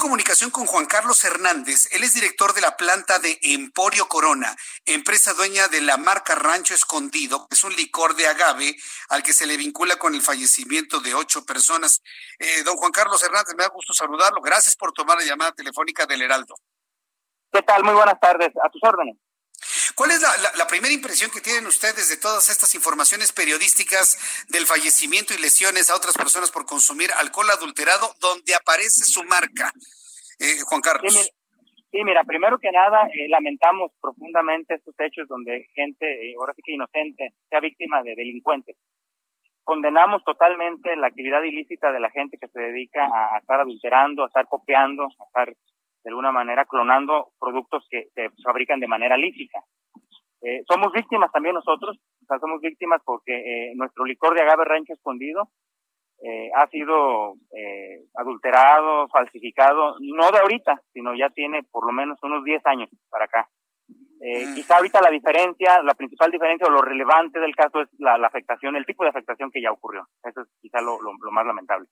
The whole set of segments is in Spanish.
Comunicación con Juan Carlos Hernández. Él es director de la planta de Emporio Corona, empresa dueña de la marca Rancho Escondido, que es un licor de agave al que se le vincula con el fallecimiento de ocho personas. Eh, don Juan Carlos Hernández, me da gusto saludarlo. Gracias por tomar la llamada telefónica del Heraldo. ¿Qué tal? Muy buenas tardes. A tus órdenes. ¿Cuál es la, primera impresión que tienen ustedes de todas estas informaciones periodísticas del fallecimiento y lesiones a otras personas por consumir alcohol adulterado donde aparece su marca? Eh, Juan Carlos. Sí, mira, primero que nada, eh, lamentamos profundamente estos hechos donde gente, eh, ahora sí que inocente, sea víctima de delincuentes. Condenamos totalmente la actividad ilícita de la gente que se dedica a estar adulterando, a estar copiando, a estar de alguna manera clonando productos que se fabrican de manera lícita. Eh, somos víctimas también nosotros, o sea, somos víctimas porque eh, nuestro licor de agave rancho escondido eh, ha sido adulterado, falsificado, no de ahorita, sino ya tiene por lo menos unos 10 años para acá. Mm. Quizá ahorita la diferencia, la principal diferencia o lo relevante del caso es la, afectación, el tipo de afectación que ya ocurrió. Eso es quizá lo más lamentable.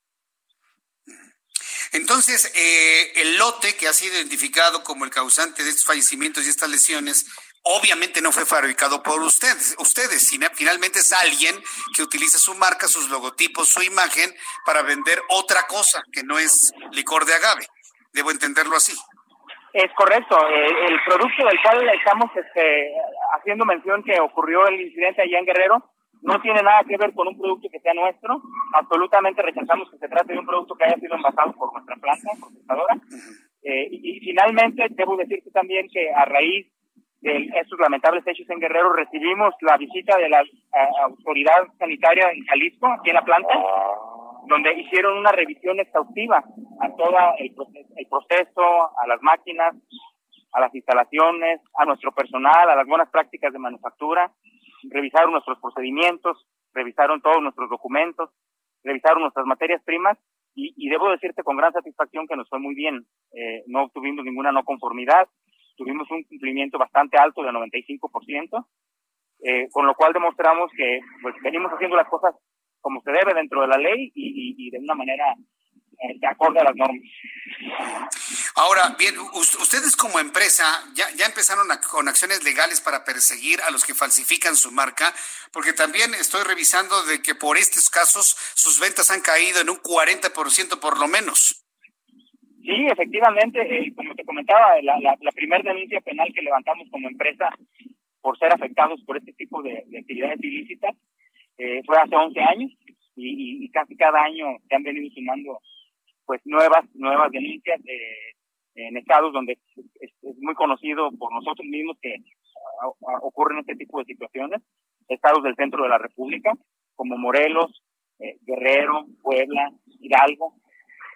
Entonces, eh, el lote que ha sido identificado como el causante de estos fallecimientos y estas lesiones, obviamente no fue fabricado por ustedes, ustedes, sino finalmente es alguien que utiliza su marca, sus logotipos, su imagen para vender otra cosa que no es licor de agave. Debo entenderlo así. Es correcto. Eh, el producto del cual estamos este, haciendo mención que ocurrió el incidente allá en Guerrero no tiene nada que ver con un producto que sea nuestro. Absolutamente rechazamos que se trate de un producto que haya sido envasado por nuestra planta procesadora. Eh, y, finalmente, debo decirte también que a raíz de estos lamentables hechos en Guerrero, recibimos la visita de la autoridad sanitaria en Jalisco, aquí en la planta, donde hicieron una revisión exhaustiva a todo el proceso, a las máquinas, a las instalaciones, a nuestro personal, a las buenas prácticas de manufactura revisaron nuestros procedimientos, revisaron todos nuestros documentos, revisaron nuestras materias primas y, debo decirte con gran satisfacción que nos fue muy bien. Eh, no tuvimos ninguna no conformidad, tuvimos un cumplimiento bastante alto del 95%, eh, con lo cual demostramos que pues, venimos haciendo las cosas como se debe dentro de la ley y de una manera eh, de acuerdo a las normas. Ahora, bien, ustedes como empresa ya, ya empezaron con acciones legales para perseguir a los que falsifican su marca, porque también estoy revisando de que por estos casos sus ventas han caído en un 40% por lo menos. Sí, efectivamente, eh, como te comentaba, la, la, primera denuncia penal que levantamos como empresa por ser afectados por este tipo de, actividades ilícitas eh, fue hace 11 años y, y, casi cada año se han venido sumando pues nuevas nuevas denuncias en estados donde es, muy conocido por nosotros mismos que ocurren este tipo de situaciones, estados del centro de la República, como Morelos, eh, Guerrero, Puebla, Hidalgo.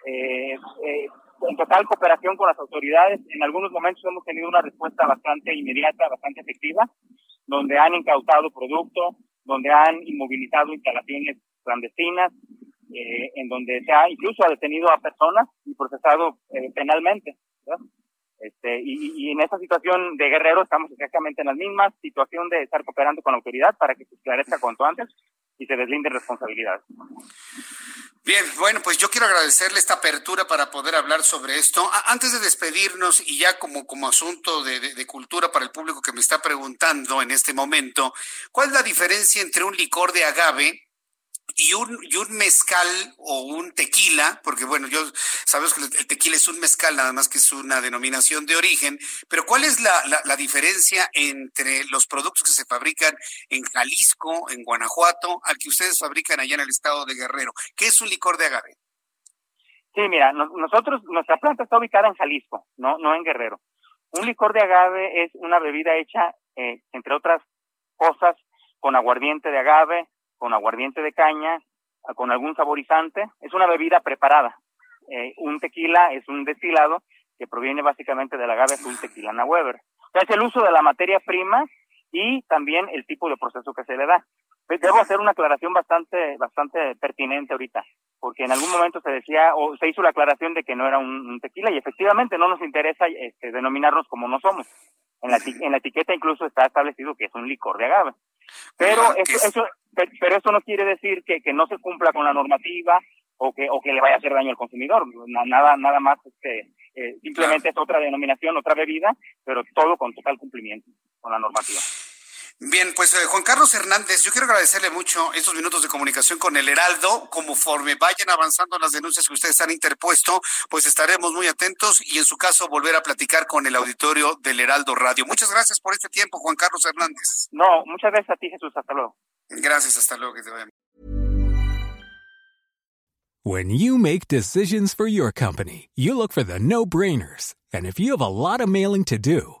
Eh, eh, en total cooperación con las autoridades, en algunos momentos hemos tenido una respuesta bastante inmediata, bastante efectiva, donde han incautado productos, donde han inmovilizado instalaciones clandestinas, eh, en donde se ha incluso ha detenido a personas y procesado eh, penalmente. Este, y, y, en esa situación de Guerrero estamos exactamente en la misma situación de estar cooperando con la autoridad para que se esclarezca cuanto antes y se deslinde responsabilidades. Bien, bueno, pues yo quiero agradecerle esta apertura para poder hablar sobre esto. Antes de despedirnos y ya como, como asunto de, de, cultura para el público que me está preguntando en este momento, ¿cuál es la diferencia entre un licor de agave y un, y un mezcal o un tequila, porque bueno, yo sabemos que el tequila es un mezcal, nada más que es una denominación de origen, pero ¿cuál es la, la, diferencia entre los productos que se fabrican en Jalisco, en Guanajuato, al que ustedes fabrican allá en el estado de Guerrero? ¿Qué es un licor de agave? Sí, mira, nosotros, nuestra planta está ubicada en Jalisco, no, no en Guerrero. Un licor de agave es una bebida hecha, eh, entre otras cosas, con aguardiente de agave, con aguardiente de caña, con algún saborizante. Es una bebida preparada. Eh, un tequila es un destilado que proviene básicamente del agave azul tequilana Weber. O sea, es el uso de la materia prima y también el tipo de proceso que se le da. Debo hacer una aclaración bastante, bastante pertinente ahorita, porque en algún momento se decía o se hizo la aclaración de que no era un, tequila y efectivamente no nos interesa este, denominarnos como no somos. En la, en la etiqueta incluso está establecido que es un licor de agave. Pero eso, eso, pero eso no quiere decir que, que no se cumpla con la normativa o que, o que le vaya a hacer daño al consumidor. Nada, nada más, este, eh, simplemente es otra denominación, otra bebida, pero todo con total cumplimiento con la normativa. Bien, pues eh, Juan Carlos Hernández, yo quiero agradecerle mucho estos minutos de comunicación con el Heraldo. Conforme vayan avanzando las denuncias que ustedes han interpuesto, pues estaremos muy atentos y en su caso volver a platicar con el auditorio del Heraldo Radio. Muchas gracias por este tiempo, Juan Carlos Hernández. No, muchas gracias a ti, Jesús. Hasta luego. Gracias, hasta luego. Que te vaya. When you make decisions for your company, you look for the no-brainers. And if you have a lot of mailing to do,